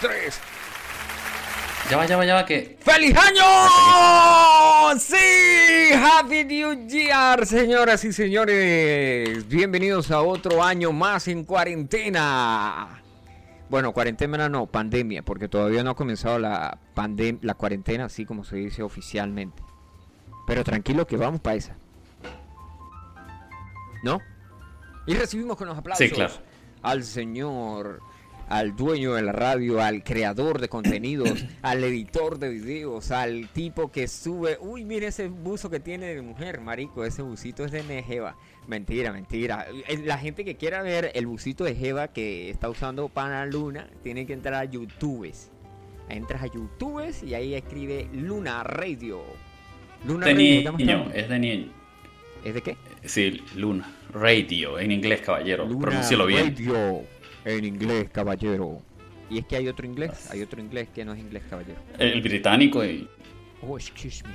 tres. Ya va, ya va, ya va, que. ¡Feliz año! ¡Sí! ¡Happy New Year, señoras y señores! Bienvenidos a otro año más en cuarentena. Bueno, cuarentena no, pandemia, porque todavía no ha comenzado la, pandem la cuarentena, así como se dice oficialmente. Pero tranquilo que vamos para esa. ¿No? Y recibimos con los aplausos Sí, claro. al señor, al dueño de la radio, al creador de contenidos, al editor de videos, al tipo que sube. Uy, mire ese buzo que tiene de mujer, marico. Ese busito es de Jeva. Mentira, mentira. Eh, La gente que quiera ver el busito de Jeva que está usando Pana Luna, tiene que entrar a YouTube. Entras a YouTube y ahí escribe Luna Radio. Luna De Radio, es de niño. ¿Es de qué? Sí, Luna. Radio, en inglés, caballero. Luna Pronúncialo bien. Radio en inglés, caballero. Y es que hay otro inglés, hay otro inglés que no es inglés, caballero. El británico y. Oh, excuse me.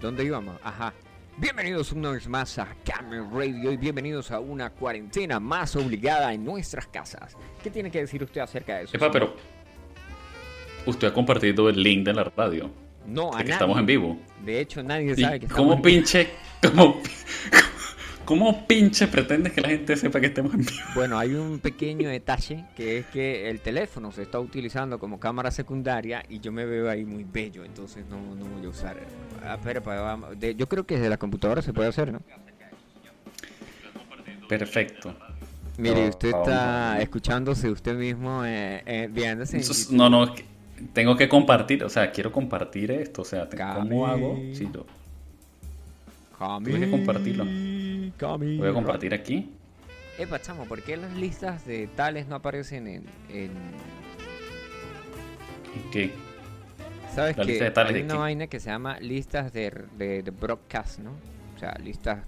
¿Dónde íbamos? Ajá. Bienvenidos una vez más a Camel Radio y bienvenidos a una cuarentena más obligada en nuestras casas. ¿Qué tiene que decir usted acerca de eso? Epa, pero. Usted ha compartido el link de la radio. no, a que nadie. estamos en vivo. De hecho, nadie ¿Y sabe que estamos cómo en vivo. pinche. Cómo, ¿Cómo pinche pretendes que la gente sepa que estemos en vivo? Bueno, hay un pequeño detalle que es que el teléfono se está utilizando como cámara secundaria y yo me veo ahí muy bello, entonces no, no voy a usar. Ah, espera, pa- vamos, de- yo creo que desde la computadora se puede hacer, ¿no? Perfecto. Mire, usted está escuchándose usted mismo eh, eh, viéndose. Entonces, no, no, es que tengo que compartir, o sea, quiero compartir esto, o sea. ¿cómo hago? Sí, Cami, tuve que compartirlo. Voy a compartir aquí. Epa, chamo, ¿por qué las listas de tales no aparecen en... en... ¿Y qué? ¿Sabes La que hay de una qué? vaina que se llama listas de, de, de broadcast, ¿no? O sea, listas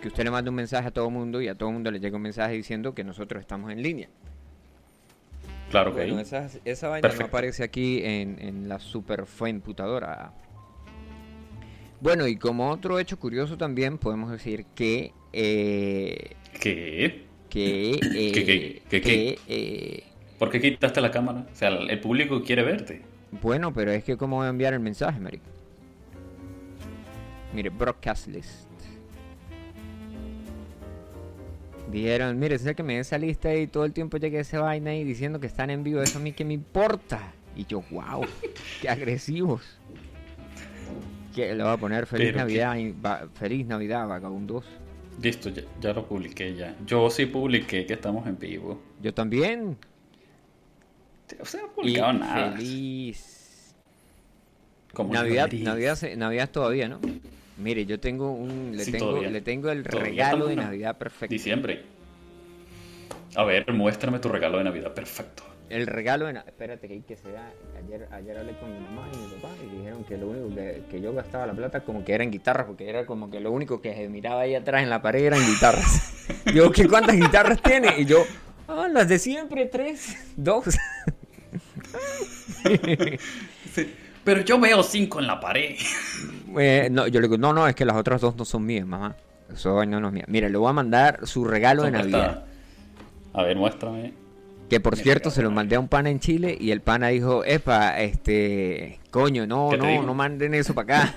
que usted le manda un mensaje a todo mundo y a todo mundo le llega un mensaje diciendo que nosotros estamos en línea. Claro que Bueno, esa, esa vaina no aparece aquí en, en la super imputadora. Bueno, y como otro hecho curioso también podemos decir que eh, ¿Qué? que eh, ¿Qué, qué, qué, qué? eh, ¿Por qué quitaste la cámara? O sea, el público quiere verte. bueno, pero es que cómo voy a enviar el mensaje, marico. Mire, broadcast list. Dijeron, mire, sé que me dé esa lista y todo el tiempo llegué a esa vaina y diciendo que están en vivo, eso a mí que me importa. Y yo, wow, qué agresivos. Que le voy a poner feliz Pero Navidad, y va- feliz Navidad, vagabundos. Listo, ya, ya lo publiqué ya. Yo sí publiqué que estamos en vivo. Yo también. No Y publicado nada. feliz Como Navidad, Navidad. Navidad, todavía, ¿no? Mire, yo tengo un, le Sí, tengo, todavía. le tengo el Todavía regalo de Navidad perfecto. Diciembre. A ver, muéstrame tu regalo de Navidad. Perfecto. El regalo de Navidad, espérate que hay que se da. Ayer, ayer hablé con mi mamá y mi papá y dijeron que lo único que, que yo gastaba la plata como que era en guitarras, porque era como que lo único que se miraba ahí atrás en la pared eran guitarras. yo, ¿qué cuántas guitarras tiene? Y yo, ah, las de siempre, tres, dos. Sí, Pero yo veo cinco en la pared. Eh, no, yo le digo, no, no, es que las otras dos no son mías, mamá. Eso vaina no es mía. Mire, le voy a mandar su regalo de ¿Dónde Navidad. está? A ver, muéstrame. Que por cierto se lo mandé a un pana en Chile y el pana dijo, epa, este, coño, no, ¿Qué te no, no manden eso para acá.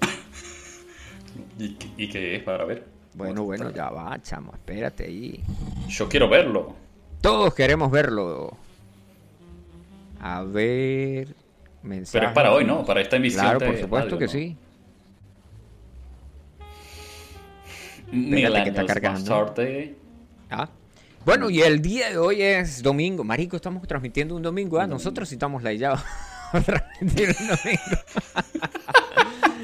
¿Y, y qué es para ver? bueno, bueno, ya va, chamo, espérate ahí. Yo quiero verlo. Todos queremos verlo. A ver, mensaje. Pero es para hoy, ¿no? Para esta emisión. Claro, por supuesto radio, que ¿no? sí. Miguel que está cargando. Bastarte. Ah. Bueno, y el día de hoy es domingo. Marico, estamos transmitiendo un domingo. ¿ah? Nosotros sí estamos laillados. Transmitir un domingo.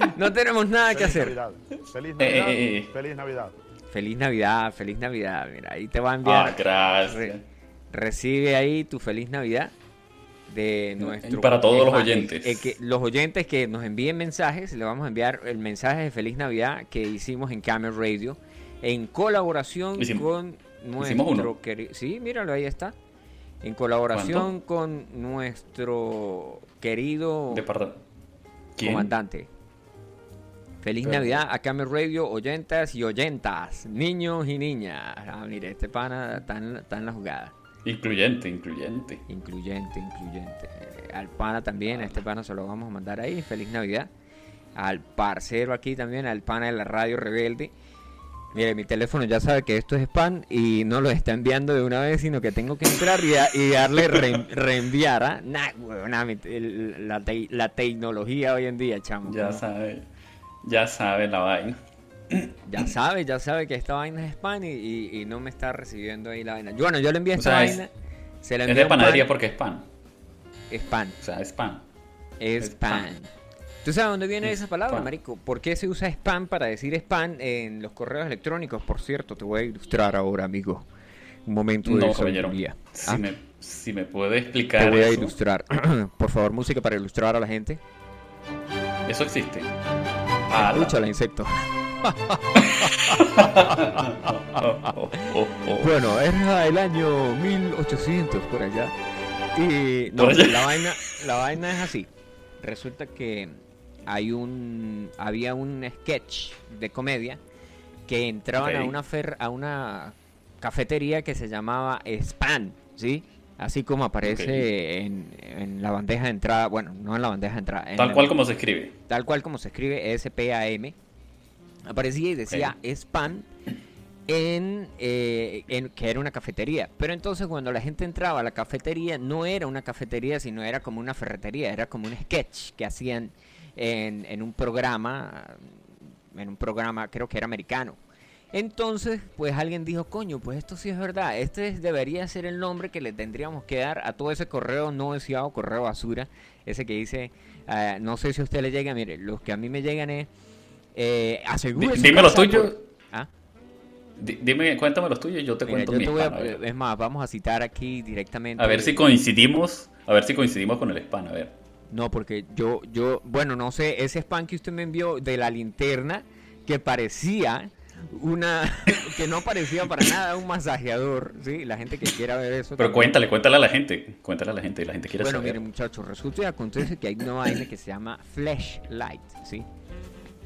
no tenemos nada que hacer. Navidad. Feliz Eh, Navidad. eh, eh. Feliz Navidad. Feliz Navidad, feliz Navidad. Mira, ahí te va a Ah, enviar. gracias. Re- recibe ahí tu feliz Navidad de nuestro. para todos los oyentes. que- los oyentes que nos envíen mensajes, le vamos a enviar el mensaje de feliz Navidad que hicimos en Camel Radio en colaboración Hicimos- con hicimos nuestro uno. querido. Sí, míralo, ahí está. En colaboración con nuestro querido comandante. Feliz Pero- Navidad a Camel Radio, oyentas y oyentas, niños y niñas. Ah, mire, este pana está en, está en la jugada. Incluyente, incluyente. Incluyente, incluyente. Eh, al pana también, a este pana se lo vamos a mandar ahí. Feliz Navidad. Al parcero aquí también, al pana de la radio rebelde. Mire, mi teléfono ya sabe que esto es spam y no lo está enviando de una vez, sino que tengo que entrar y, a- y darle re- reenviar. ¿ah? Nah, el- la, te- la tecnología hoy en día, chamo. Ya ¿no? sabe, ya sabe la vaina. Ya sabe, ya sabe que esta vaina es spam y, y- y no me está recibiendo ahí la vaina. Yo, Bueno, yo le envié esta sea, es- vaina. se la Es de pan- panadería porque es pan. Spam. O sea, es pan. Es Spam. spam. ¿Tú sabes dónde viene esa palabra, Spam. marico? ¿Por qué se usa spam para decir spam en los correos electrónicos? Por cierto, te voy a ilustrar ahora, amigo. Un momento de No, sabiduría. Si, Ah, me, si me puede Te explicar voy a ilustrar. Por favor, música para ilustrar a la gente. Eso existe. Ah, Escúchala, insecto. Bueno, era el año 1800 por allá. Y no, Por allá. la vaina, la vaina es así. Resulta que hay un había un sketch de comedia que entraban a una fer- a una cafetería que se llamaba Spam, ¿sí? Así como aparece en, en la bandeja de entrada, bueno, no en la bandeja de entrada, en Tal la- cual como se escribe. tal cual como se escribe S-P-A-M, aparecía y decía spam en, eh, en- que era una cafetería. Pero entonces cuando la gente entraba a la cafetería no era una cafetería, sino era como una ferretería, era como un sketch que hacían en, en un programa, en un programa creo que era americano. Entonces, pues alguien dijo, coño, pues esto sí es verdad, este es- debería ser el nombre que le tendríamos que dar a todo ese correo no deseado, correo basura, ese que dice, ah, no sé si a usted le llega, mire, los que a mí me llegan es, eh, su dime los tuyos. por- ¿Ah? Di- Dime, cuéntame los tuyos yo te Mira, cuento yo te voy a es más, vamos a citar aquí directamente. A ver si coincidimos, a ver si coincidimos con el spam, a ver. No, porque yo, yo, bueno, no sé, ese spam que usted me envió de la linterna que parecía una, que no parecía para nada un masajeador, ¿sí? La gente que quiera ver eso. Pero también. cuéntale, cuéntale a la gente, cuéntale a la gente, la gente quiere Bueno, saber. miren muchachos, resulta y acontece que hay una vaina que se llama flashlight, ¿sí?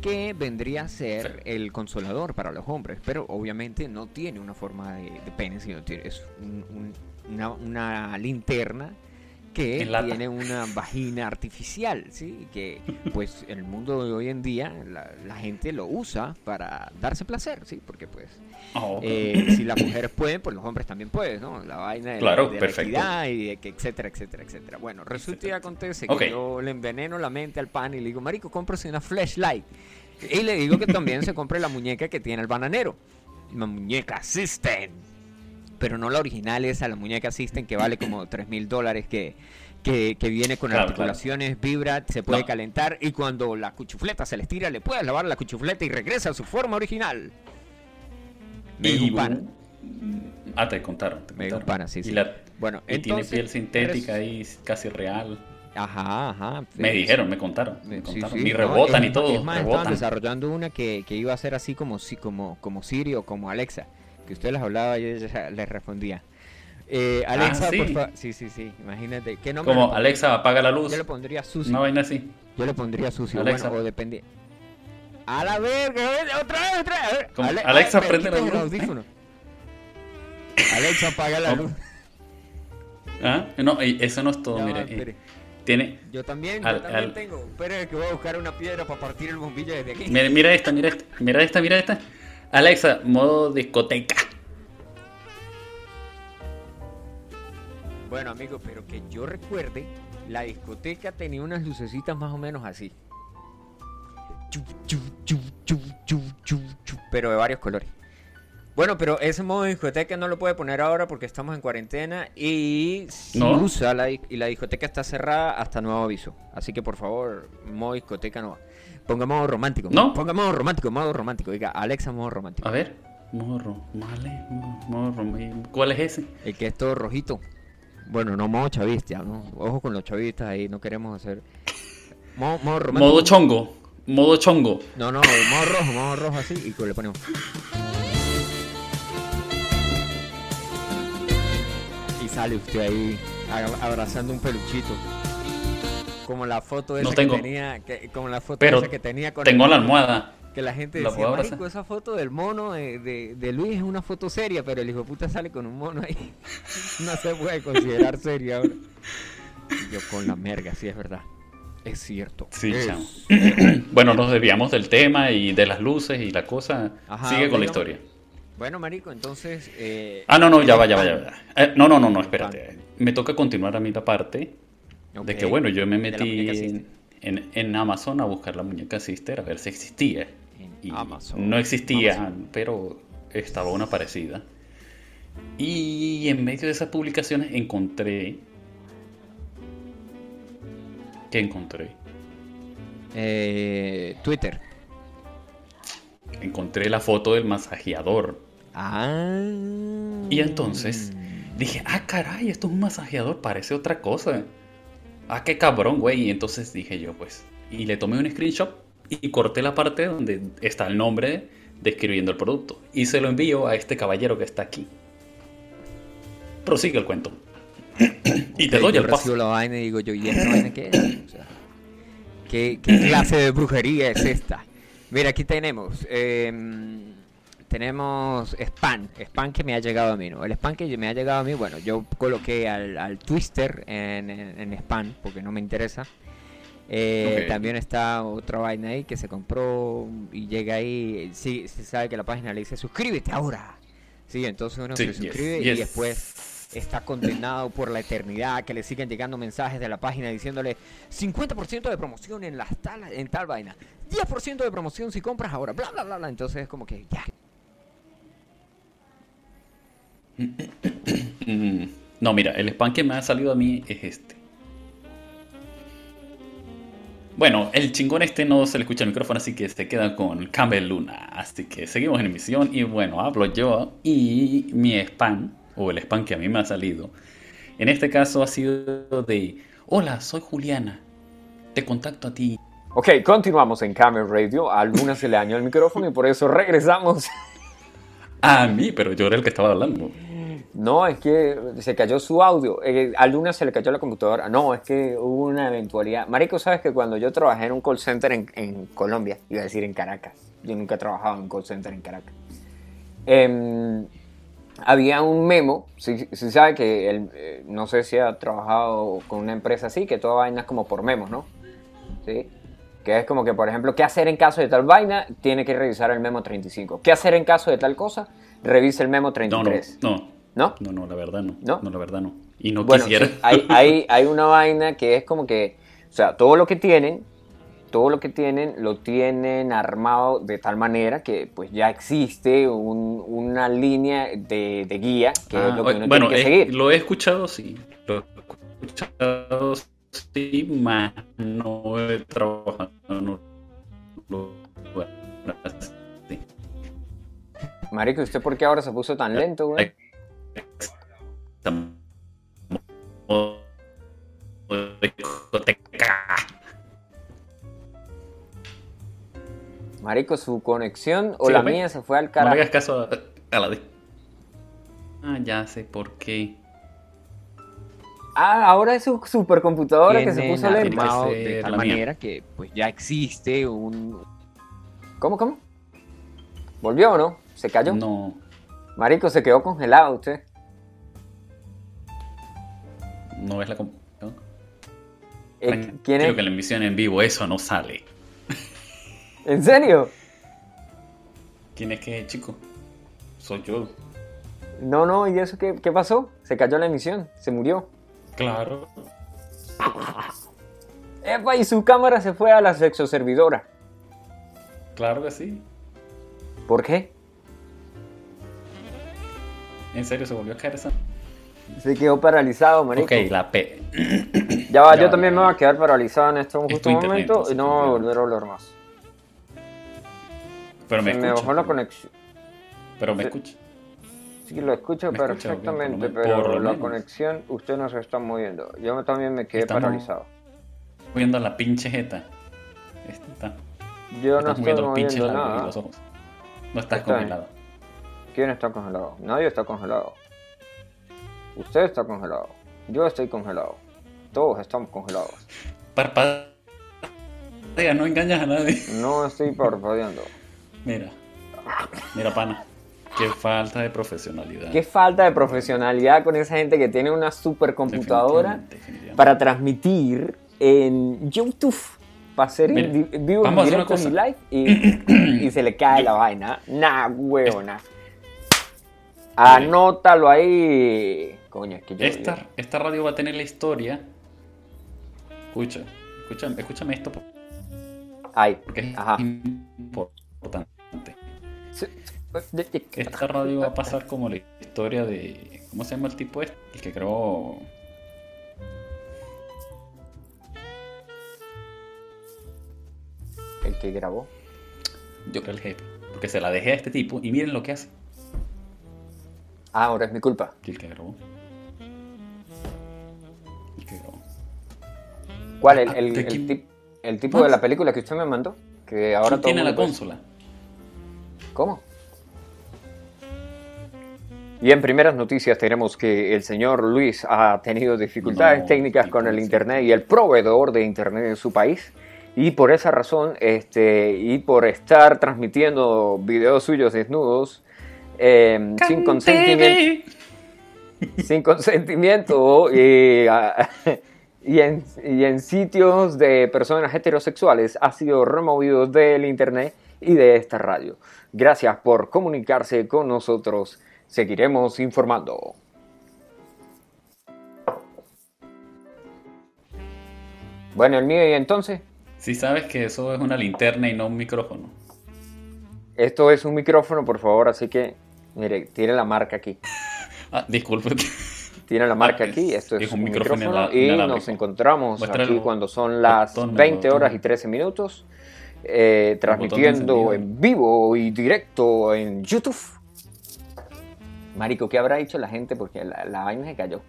Que vendría a ser el consolador para los hombres, pero obviamente no tiene una forma de, de pene, sino tiene, es un- un- una, una linterna que tiene una vagina artificial, ¿sí? Que pues en el mundo de hoy en día la, la gente lo usa para darse placer, ¿sí? Porque pues Oh, eh, si las mujeres pueden, pues los hombres también pueden, ¿no? La vaina de, la- Claro, de la perfecto. equidad y de que etcétera, etcétera, etcétera. Bueno, resulta y acontece que Ok. yo le enveneno la mente al pan y le digo, marico, cómprase una flashlight. Y le digo que también se compre la muñeca que tiene el bananero. La muñeca System. Pero no la original esa, la muñeca System que vale como 3 mil dólares que, que, que viene con Claro, articulaciones, vibra, se puede No. calentar y cuando la cuchufleta se le estira le puedes lavar la cuchufleta y regresa a su forma original. Me y. Ah, te contaron. Te Me contaron. pana, sí, Y, sí. la- Bueno, y tiene piel sintética ahí, casi real. Ajá, ajá. Me dijeron, me contaron. Me contaron. sí, y no, rebotan es- y todo. Es más, estaban rebotan. desarrollando una que, que iba a ser así como, como, como Siri o como Alexa. Que usted les hablaba y ella les respondía. Eh, Alexa, Ah, sí. por favor. Sí, sí, sí. Imagínate. ¿Qué nombre Como le- Alexa, apaga la luz. Yo le pondría sucio. Una vaina así. Yo le pondría sucio. Alexa. Bueno, o depende. A la verga, otra vez, otra vez. Ale- Alexa, prende la luz. audífono. Alexa, apaga la luz. ¿Ah? No, eso no es todo, mire. eh, Tiene. Yo también, Al- yo también al- tengo. Espera que voy a buscar una piedra para partir el bombillo desde aquí. Mira, mira esta, mira esta, mira esta, mira esta. Alexa, modo discoteca. Bueno, amigo, pero que yo recuerde, la discoteca tenía unas lucecitas más o menos así. Pero de varios colores. Bueno, pero ese modo de discoteca no lo puede poner ahora porque estamos en cuarentena y si ¿No? usa la, y la discoteca está cerrada hasta nuevo aviso. Así que por favor, modo discoteca no va. Ponga modo romántico. ¿No? Ponga modo romántico, modo romántico. Diga, Alexa, modo romántico. A ver. Morro, vale, morro. ¿Cuál es ese? El que es todo rojito. Bueno, no modo chavista, ¿no? Ojo con los chavistas ahí, no queremos hacer. Modo, modo romántico. Modo chongo. Modo chongo. No, no, modo rojo, modo rojo así y que le ponemos. Y sale usted ahí abrazando un peluchito. Como la foto esa No tengo. que tenía, que, como la foto Pero esa que tenía con Tengo el- la almohada. Que la gente ¿La decía, abrazar? marico, esa foto del mono de, de- de Luis es una foto seria, pero el hijo de puta sale con un mono ahí. no se puede considerar seria ahora. Yo con la merga, sí es verdad. Es cierto. Sí, Es- chamo. Bueno, nos desviamos del tema y de las luces y la cosa. Ajá, Sigue con la historia. Bueno, marico, entonces... eh, Ah, no, no, ya va, ya va, ya va. Eh, no, no, no, no, espérate. Me toca continuar a mí la parte de que, bueno, yo me metí en, en- Amazon a buscar la muñeca Sister a ver si existía. Y Amazon. no existía, Amazon. pero estaba una parecida. Y en medio de esas publicaciones encontré... ¿Qué encontré? Eh, Twitter. Encontré la foto del masajeador. Ah. Y entonces dije, ah, caray, esto es un masajeador, parece otra cosa. Ah, qué cabrón, güey. Y entonces dije yo, pues, y le tomé un screenshot y corté la parte donde está el nombre describiendo el producto. Y se lo envío a este caballero que está aquí. Prosigue el cuento. y te doy el paso. la vaina y digo yo, ¿y esta vaina qué es? O sea, ¿qué, qué clase de brujería es esta? Mira, aquí tenemos, em, tenemos spam, spam que me ha llegado a mí, ¿no? El spam que me ha llegado a mí, bueno, yo coloqué al, al twister en, en- en spam porque no me interesa. Eh. También está otra vaina ahí que se compró y llega ahí, sí, se sabe que la página le dice suscríbete ahora. Sí, entonces uno Sí, se yes, suscribe y después está condenado por la eternidad, que le siguen llegando mensajes de la página diciéndole 50% de promoción en las tal, en tal vaina, 10% de promoción si compras ahora, bla bla bla bla. Entonces es como que ya. No, mira, el spam que me ha salido a mí es este. Bueno, el chingón este no se le escucha el micrófono, así que se queda con Campbell Luna. Así que seguimos en emisión y bueno, hablo yo y mi spam, o el spam que a mí me ha salido, en este caso ha sido de, hola, soy Juliana, te contacto a ti. Ok, continuamos en Camel Radio. A se le dañó el micrófono y por eso regresamos. A mí, pero yo era el que estaba hablando. No, es que se cayó su audio. Eh, se le cayó la computadora. No, es que hubo una eventualidad. Marico, sabes que cuando yo trabajé en un call center en, Colombia, iba a decir en Caracas. Yo nunca he trabajado en un call center en Caracas. Em, había un memo. Si sabe que el, eh, no sé si ha trabajado con una empresa así, que toda vaina es como por memos, ¿no? ¿Sí? Que es como que, por ejemplo, ¿qué hacer en caso de tal vaina? Tiene que revisar el memo 35. ¿Qué hacer en caso de tal cosa? Revisa el memo No, no, 33. no, ¿No? no, no, la verdad no. ¿No? No, la verdad no. Y no bueno, quisiera. sí, hay, hay, hay una vaina que es como que, o sea, todo lo que tienen, todo lo que tienen, lo tienen armado de tal manera que pues ya existe un- una línea de, de guía que es Ah, lo que uno bueno, tiene que eh, seguir. lo he escuchado, sí. Lo he escuchado, sí, más no he trabajado en un lugar. Marico, ¿y usted por qué ahora se puso tan lento, güey? Marico, su conexión o Sí, la mía se fue al No carajo. hagas caso a, a la de. Ah, ya sé por qué. Ah, ahora es su supercomputadora que se puso lenta. que de tal manera que pues ya existe un ¿Cómo, cómo? ¿Volvió o no? ¿Se cayó? No, Marico, se quedó congelado usted. no es la. com- ¿no? Eh, ¿Quién es? que en la emisión en vivo eso no sale. ¿En serio? ¿Quién es que, chico? Soy yo. No, no, ¿y eso qué, qué pasó? Se cayó la emisión, se murió. Claro. Epa, y su cámara se fue a la sexoservidora. Claro que sí. ¿Por qué? En serio, se volvió a caer esa. Se quedó paralizado, marico. Ok, la P. Ya va, Ya yo va, también ya me voy a quedar paralizado en este Es justo internet, momento y no voy a volver a hablar más. Pero me Se me bajó la conexión. Pero me escucha. Sí, lo escucho Me perfectamente, por por pero lo la menos. conexión usted no se está moviendo. Yo también me quedé Estamos- paralizado. Viendo la pinche jeta. Está. Yo no estoy moviendo moviendo nada. los ojos. No estás Está bien. congelado. ¿Quién está congelado? Nadie está congelado. Usted está congelado. Yo estoy congelado. Todos estamos congelados. Parpadea, no engañas a nadie. No estoy parpadeando. Mira. Mira, pana. Qué falta de profesionalidad. Qué falta de profesionalidad con esa gente que tiene una supercomputadora Definitivamente, definitivamente. para transmitir en YouTube. Para hacer en Mira, di- vivo en vamos a hacer una directo en live y, y se le cae la vaina. Nah, huevona. Anótalo ahí. Coño, es que yo. Esta, esta radio va a tener la historia. Escucha, escúchame, escúchame esto Ay, porque es importante. Sí. Esta radio va a pasar como la historia de. ¿Cómo se llama el tipo este? El que creó. El que grabó. Yo creo el jefe. Porque se la dejé a este tipo y miren lo que hace. Ah, ahora es mi culpa. ¿Y el que grabó? El que grabó. ¿Cuál? El, Ah, el, tipo de la película que usted me mandó? Que ahora ¿Quién todo tiene la consola? ¿Cómo? Y en primeras noticias tenemos que el señor Luis ha tenido dificultades No, técnicas con el internet y el proveedor de internet en su país. Y por esa razón, este, y por estar transmitiendo videos suyos desnudos eh, sin consentimiento, sin consentimiento y, y, en, y en sitios de personas heterosexuales ha sido removido del internet y de esta radio. Gracias por comunicarse con nosotros. Seguiremos informando. Bueno, el mío y entonces, Si sabes que eso es una linterna y no un micrófono. esto es un micrófono, por favor, así que, mire, tiene la marca aquí. Ah, disculpe. Tiene la marca aquí, es- esto es, es un micrófono, y nos encontramos aquí cuando son las Botón, 20 botón. horas y 13 minutos, eh, transmitiendo en vivo y directo en YouTube. Marico, ¿qué habrá dicho la gente? Porque la, la vaina se cayó.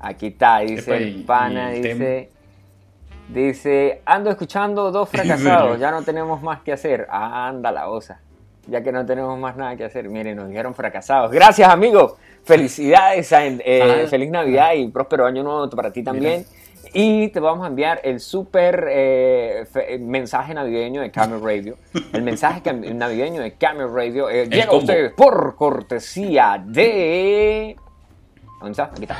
Aquí está, dice Epa, el pana, el dice... Dice, ando escuchando dos ¿En fracasados, ya no tenemos más que hacer. Anda la osa. Ya que no tenemos más nada que hacer. Miren, nos dijeron fracasados. Gracias, amigo. Felicidades, a- eh, Ah. feliz Navidad y próspero año nuevo para ti también. Y te vamos a enviar el súper eh, mensaje navideño de Camel Radio. El mensaje navideño de Camel Radio eh, llega a ustedes por cortesía de... ¿Dónde está? Aquí está.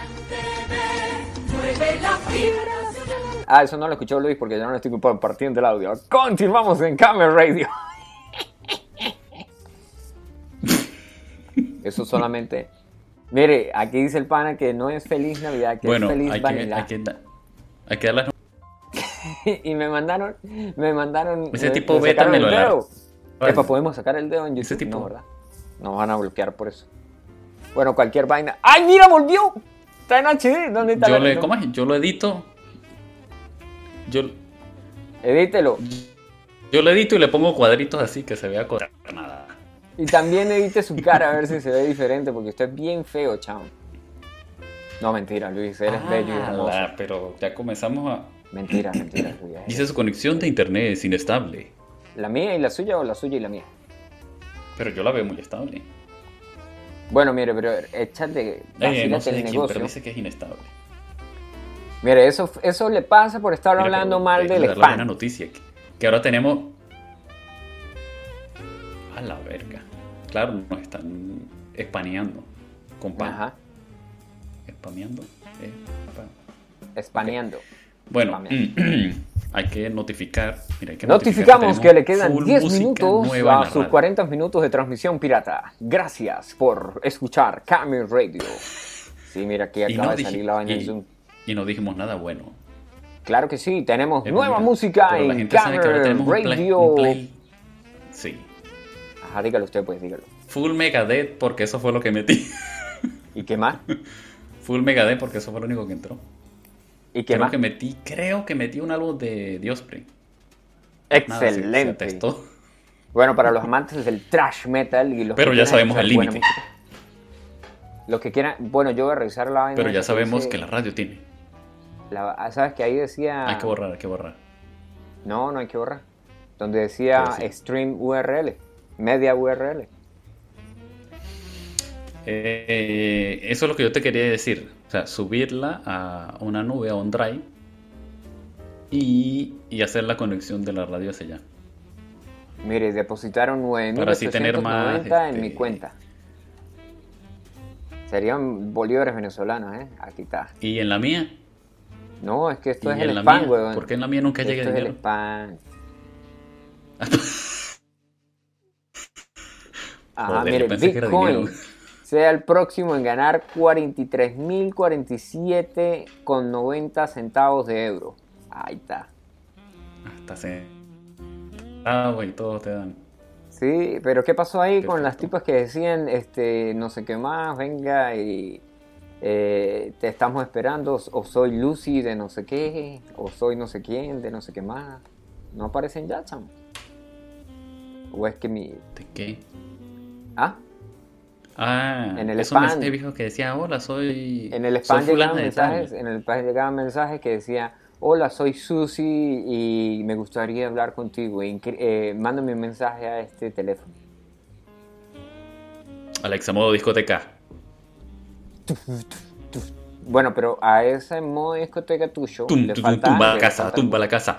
Ah, eso no lo escuchó Luis porque yo no lo estoy compartiendo el audio. Continuamos en Camel Radio. Eso solamente. Mire, aquí dice el pana que no es feliz Navidad, que Bueno, es feliz hay que, vanilla. hay, que, da- hay que dar las y me mandaron, me mandaron. Ese me- tipo me la- dedo. Vale. Epa, podemos sacar el dedo en YouTube. Ese tipo- No, ¿verdad? Nos van a bloquear por eso. Bueno, cualquier vaina. ¡Ay, mira, volvió! Está en HD. ¿Dónde está Yo la- le, ¿cómo es? Yo lo edito. Yo, Edítelo. yo lo edito y le pongo cuadritos así que se vea con nada. Y también edite su cara a ver si se ve diferente, porque usted es bien feo, chao. No, mentira, Luis, eres bello y hermoso. Ah, pero ya comenzamos a. Mentira, mentira, Luis. Dice su conexión de internet es inestable. ¿La mía y la suya o la suya y la mía? Pero yo la veo muy estable. Bueno, mire, pero échate, Eh, no vacílate sé el de quién, pero dice que es inestable. Mire, eso, eso le pasa por estar Mira, hablando pero mal del spam. noticia. Que, que ahora tenemos. A la verga. Claro, nos están espaneando. Con pan. Ajá, Spameando. eh, pa- espaneando. Bueno, Spameando. hay que notificar. Mira, hay que Notificamos que le quedan full 10 música minutos a sus radio. 40 minutos de transmisión pirata. Gracias por escuchar Camel Radio. Sí, mira, aquí acaba no de salir la vaina en y- Zoom. Y no dijimos nada bueno. Claro que sí, tenemos Eh, nueva mira, música en Camel tenemos un play- Radio. un play- Sí. Ajá, dígalo usted, pues, dígalo. Full Megadeth porque eso fue lo que metí. ¿Y qué más? Full Megadeth porque eso fue lo único que entró. ¿Y qué Creo más? que metí, creo que metí un álbum de Diospring. Nada, se- se Excelente. Bueno, para los amantes del trash metal y los Pero ya sabemos el límite. Los que quieran, bueno, yo voy a revisar la vaina. Pero ya sabemos dice- que la radio tiene. la- ah, ¿Sabes que ahí decía? Hay que borrar, hay que borrar. No, no hay que borrar. Donde decía sí. stream URL, media URL. Eh, eso es lo que yo te quería decir. O sea, subirla a una nube, a un drive y, y hacer la conexión de la radio hacia allá. Mire, depositaron Para así tener más, 9.890 en mi este- cuenta. Serían bolívares venezolanos, ¿eh? Aquí está. ¿Y en la mía? No, es que esto ¿Y es el la spam, weón. ¿Por qué en la mía nunca llega Esto es el dinero? spam. Ajá, Joder, mire, pensé que era Bitcoin dinero. Sea el próximo en ganar 43.047 con 90 centavos de euro. Ahí está. Hasta se... Ah, güey, todos te dan. Sí, pero ¿qué pasó ahí con las tipas que decían, este, no sé qué más, venga y eh, te estamos esperando, o soy Lucy de no sé qué, o soy no sé quién de no sé qué más? No aparecen ya, chamo. O es que mi... ¿De qué? Ah, Ah, En el spam. he visto que decía, hola, soy... en el spam llegaban fulana de tal". mensajes, en el spam llegaban mensajes que decía, hola, soy Susi y me gustaría hablar contigo. Eh, mándame un mensaje a este teléfono. Alexa, modo discoteca. Bueno, pero a ese modo discoteca tuyo Tum, le tum, falta tumba la casa, falta- tumba la casa.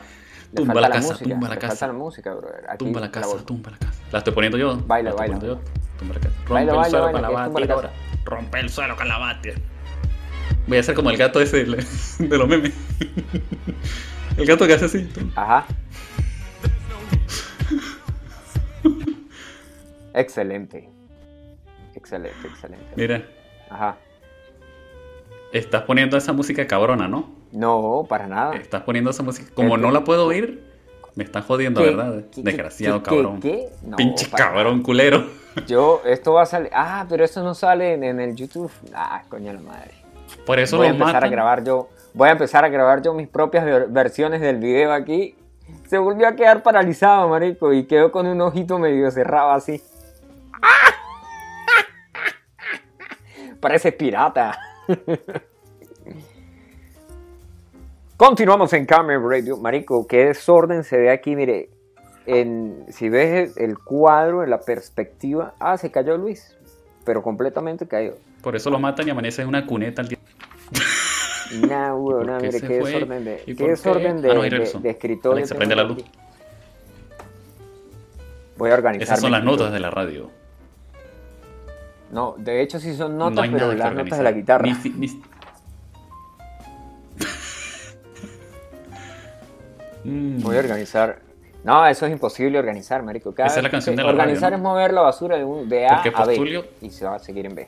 Tumba falta la casa, música, tumba la le falta casa. la música, brother. Aquí Tumba la la casa, tumba la casa. La estoy poniendo yo. Baila, la baila. Rompe el suelo con la casa. ahora. Rompe el suelo con la bátira. Voy a hacer como el gato ese de los memes. El gato que hace así. Ajá. excelente. Excelente, excelente. Mira, Ajá. estás poniendo esa música cabrona, ¿no? No, para nada. Estás poniendo esa música. Como Eh, no la puedo oír, me estás jodiendo, ¿Qué? ¿verdad? ¿Qué- Desgraciado qué- cabrón. No, Pinche cabrón culero. Yo, esto va a salir. Ah, pero eso no sale en, en el YouTube. Ah, coño la madre. Por eso voy a empezar matan. a grabar yo. Voy a empezar a grabar yo mis propias ver- versiones del video aquí. Se volvió a quedar paralizado, marico, y quedó con un ojito medio cerrado así. Parece pirata. Continuamos en Camera Radio. Marico, qué desorden se ve aquí. Mire, en, si ves el cuadro, en la perspectiva. Ah, se cayó Luis. Pero completamente cayó. Por eso lo matan y amanece en una cuneta al día. Nah, weón, nah, mire, qué desorden de, ¿Y qué desorden de, Ah, no, de- de escritorio. Tengo prende la luz. aquí. Voy a organizar. Esas son las notas de la radio. No, de hecho sí son notas, no pero las notas de la guitarra. Ni si- ni- Voy a organizar. No, eso es imposible organizar, marico. Cada Esa es la canción de la radio, Organizar ¿no? es mover la basura de, un- de A a B. Y se va a seguir en B.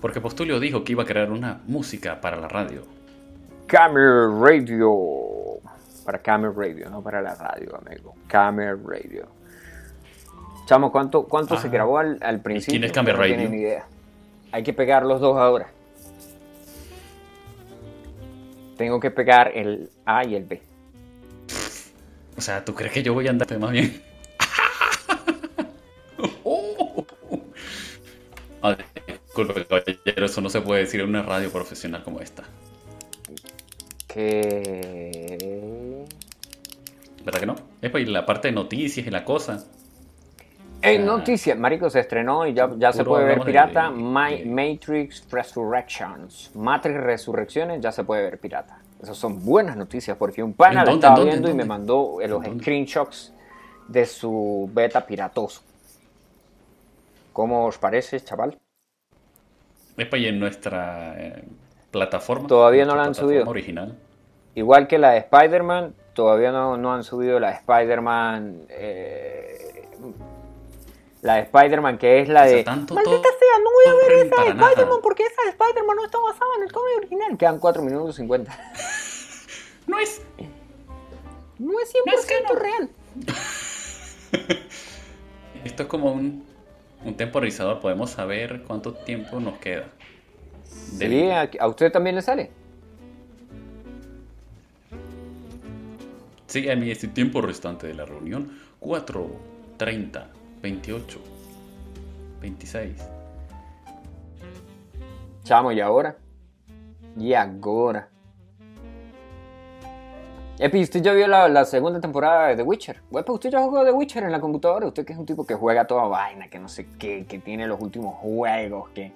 Porque Postulio dijo que iba a crear una música para la radio. Camera Radio. Para Camera Radio, no para la radio, amigo. Camera Radio. Chamo, ¿cuánto, cuánto se Ah. grabó al, al principio? es Camera No tienen Radio? ni idea. Hay que pegar los dos ahora. Tengo que pegar el A y el B. O sea, ¿tú crees que yo voy a andarte más bien? Ah, disculpe, caballero, eso no se puede decir en una radio profesional como esta. Que... ¿Verdad que no? Es para la parte de noticias y la cosa. En Ah. noticias, Marico se estrenó y ya, ya se puede ver pirata. de- My- de- Matrix Resurrections. Matrix Resurrecciones ya se puede ver pirata. Esas son buenas noticias porque un pana ¿En la dónde? estaba viendo ¿En y me mandó los screenshots de su beta piratoso. ¿Cómo os parece, chaval? Es para en nuestra eh, plataforma. Todavía no la han subido. original. Igual que la de Spider-Man, todavía no, no han subido la de Spider-Man. eh, la de Spider-Man que es la de. tanto Maldita sea, no voy a ver esa de. Spider-Man porque esa de Spider-Man no está basada en el cómic original. Quedan 4 minutos 50. No es. No es 100% No es que no. real. Esto es como un, un temporizador. Podemos saber cuánto tiempo nos queda. De Sí, vida. a, usted también le sale. Sí, a mí este tiempo restante de la reunión. 4, 30, 28, 26. Chamo, ¿y ahora? ¿Y ahora? Epi, usted ya vio la, la segunda temporada de The Witcher. Wepa, usted ya jugó The Witcher en la computadora. Usted que es un tipo que juega toda vaina, que no sé qué, que tiene los últimos juegos, que,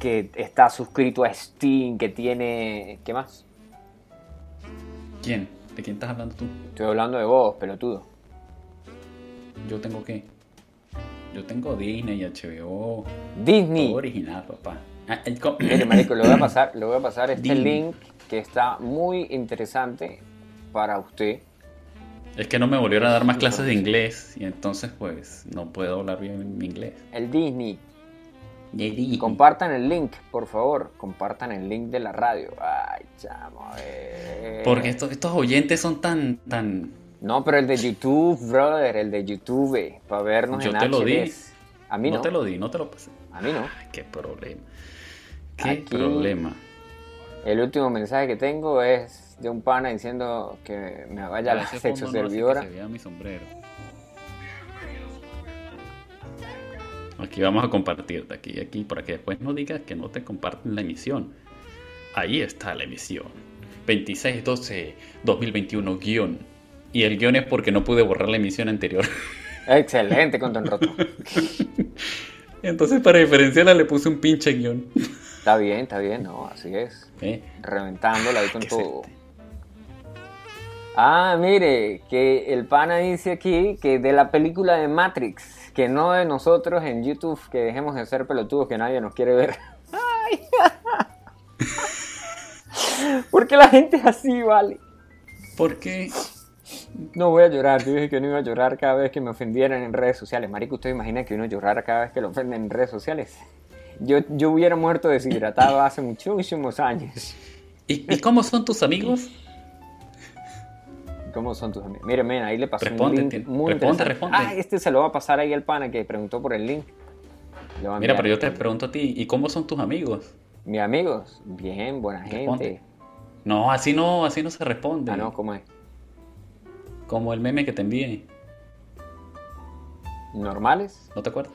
que está suscrito a Steam, que tiene. ¿Qué más? ¿Quién? ¿De quién estás hablando tú? Estoy hablando de vos, pelotudo. Yo tengo qué? Yo tengo Disney y HBO. Disney. Todo original, papá. Ah, el Mire, marico, le voy a pasar, le voy a pasar este Disney. link que está muy interesante para usted. Es que no me volvieron a dar más clases de inglés y entonces pues no puedo hablar bien mi inglés. El Disney. Disney. Compartan el link, por favor. Compartan el link de la radio. Ay, chamo, ver. Porque estos, estos oyentes son tan, tan... No, pero el de YouTube, brother, el de YouTube, para vernos Yo en te lo di. A mí no, no. te lo di, no te lo pasé. A mí no. Ay, qué problema. Qué Aquí- problema. El último mensaje que tengo es de un pana diciendo que me vaya a la sexo fondo no servidora. se vea mi sombrero. Aquí vamos a compartir, de aquí aquí, para que después no digas que no te comparten la emisión. Ahí está la emisión. 26-12-2021 guion. Y el guion es porque no pude borrar la emisión anterior. Excelente, con Don Roto. Entonces para diferenciarla le puse un pinche guion. Está bien, está bien, no, así es. ¿Eh? Reventándola ahí con Qué todo. Ah, mire, que el pana dice aquí que de la película de Matrix, que no de nosotros en YouTube, que dejemos de ser pelotudos, que nadie nos quiere ver. Ay. Porque la gente es así, vale. Porque No voy a llorar, yo dije que no iba a llorar cada vez que me ofendieran en redes sociales. Marico, ¿usted imagina que uno llorara cada vez que lo ofenden en redes sociales? Yo, yo hubiera muerto deshidratado hace muchísimos años. ¿Y, y cómo son tus amigos? ¿Cómo son tus amigos? Mire, men, ahí le pasó Responde, un link tío. muy Responde, responde. Ah, este se lo va a pasar ahí al pana que preguntó por el link. Mira, pero yo te pregunto a ti, ¿y cómo son tus amigos? Mis amigos, bien, buena Responde. gente. No, así no, así no se responde. Ah, no, ¿cómo es? Como el meme que te envié, ¿Normales? ¿no te acuerdas?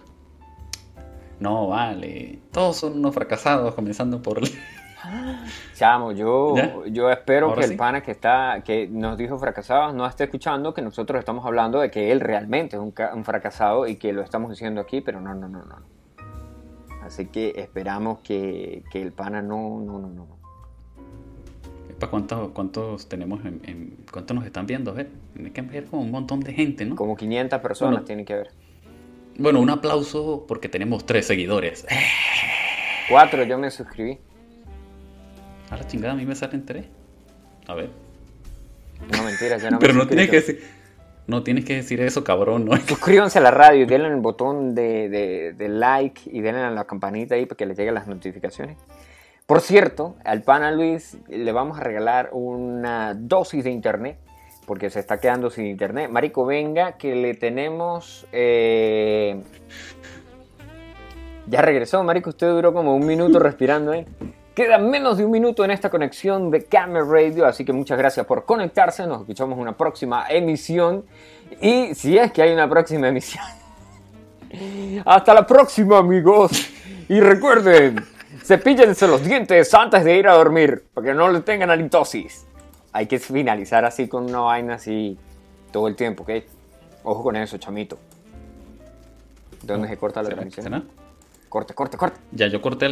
No, vale. Todos son unos fracasados, comenzando por... Chamo, yo, ¿Ya? yo espero Ahora que sí. el pana que está, que nos dijo fracasados no esté escuchando que nosotros estamos hablando de que él realmente es un fracasado y que lo estamos diciendo aquí, pero no, no, no, no. Así que esperamos que, que el pana no, no, no, no. ¿Para cuántos, cuántos tenemos en, en- ¿Cuántos nos están viendo? A ver, tiene que ver como un montón de gente, ¿no? Como 500 personas Bueno. tienen que ver. Bueno, un aplauso porque tenemos tres seguidores. Cuatro, yo me suscribí. A la chingada, a mí me salen tres. A ver. No, mentira, ya no me Pero no tienes que decir... No tienes que decir eso, cabrón, ¿no? Suscríbanse a la radio y denle el botón de, de- de like y denle a la campanita ahí para que les lleguen las notificaciones. Por cierto, al pana Luis le vamos a regalar una dosis de internet porque se está quedando sin internet. Marico, venga, que le tenemos... eh, Ya regresó, Marico, usted duró como un minuto respirando ahí. Queda menos de un minuto en esta conexión de Camera Radio, así que muchas gracias por conectarse. Nos escuchamos en una próxima emisión. Y si es que hay una próxima emisión. Hasta la próxima, amigos. Y recuerden, cepíllense los dientes antes de ir a dormir, para que no le tengan halitosis. Hay que finalizar así con una vaina así todo el tiempo, ¿ok? Ojo con eso, chamito. ¿De dónde se corta la transmisión? Corte, corte, corte. Ya yo corté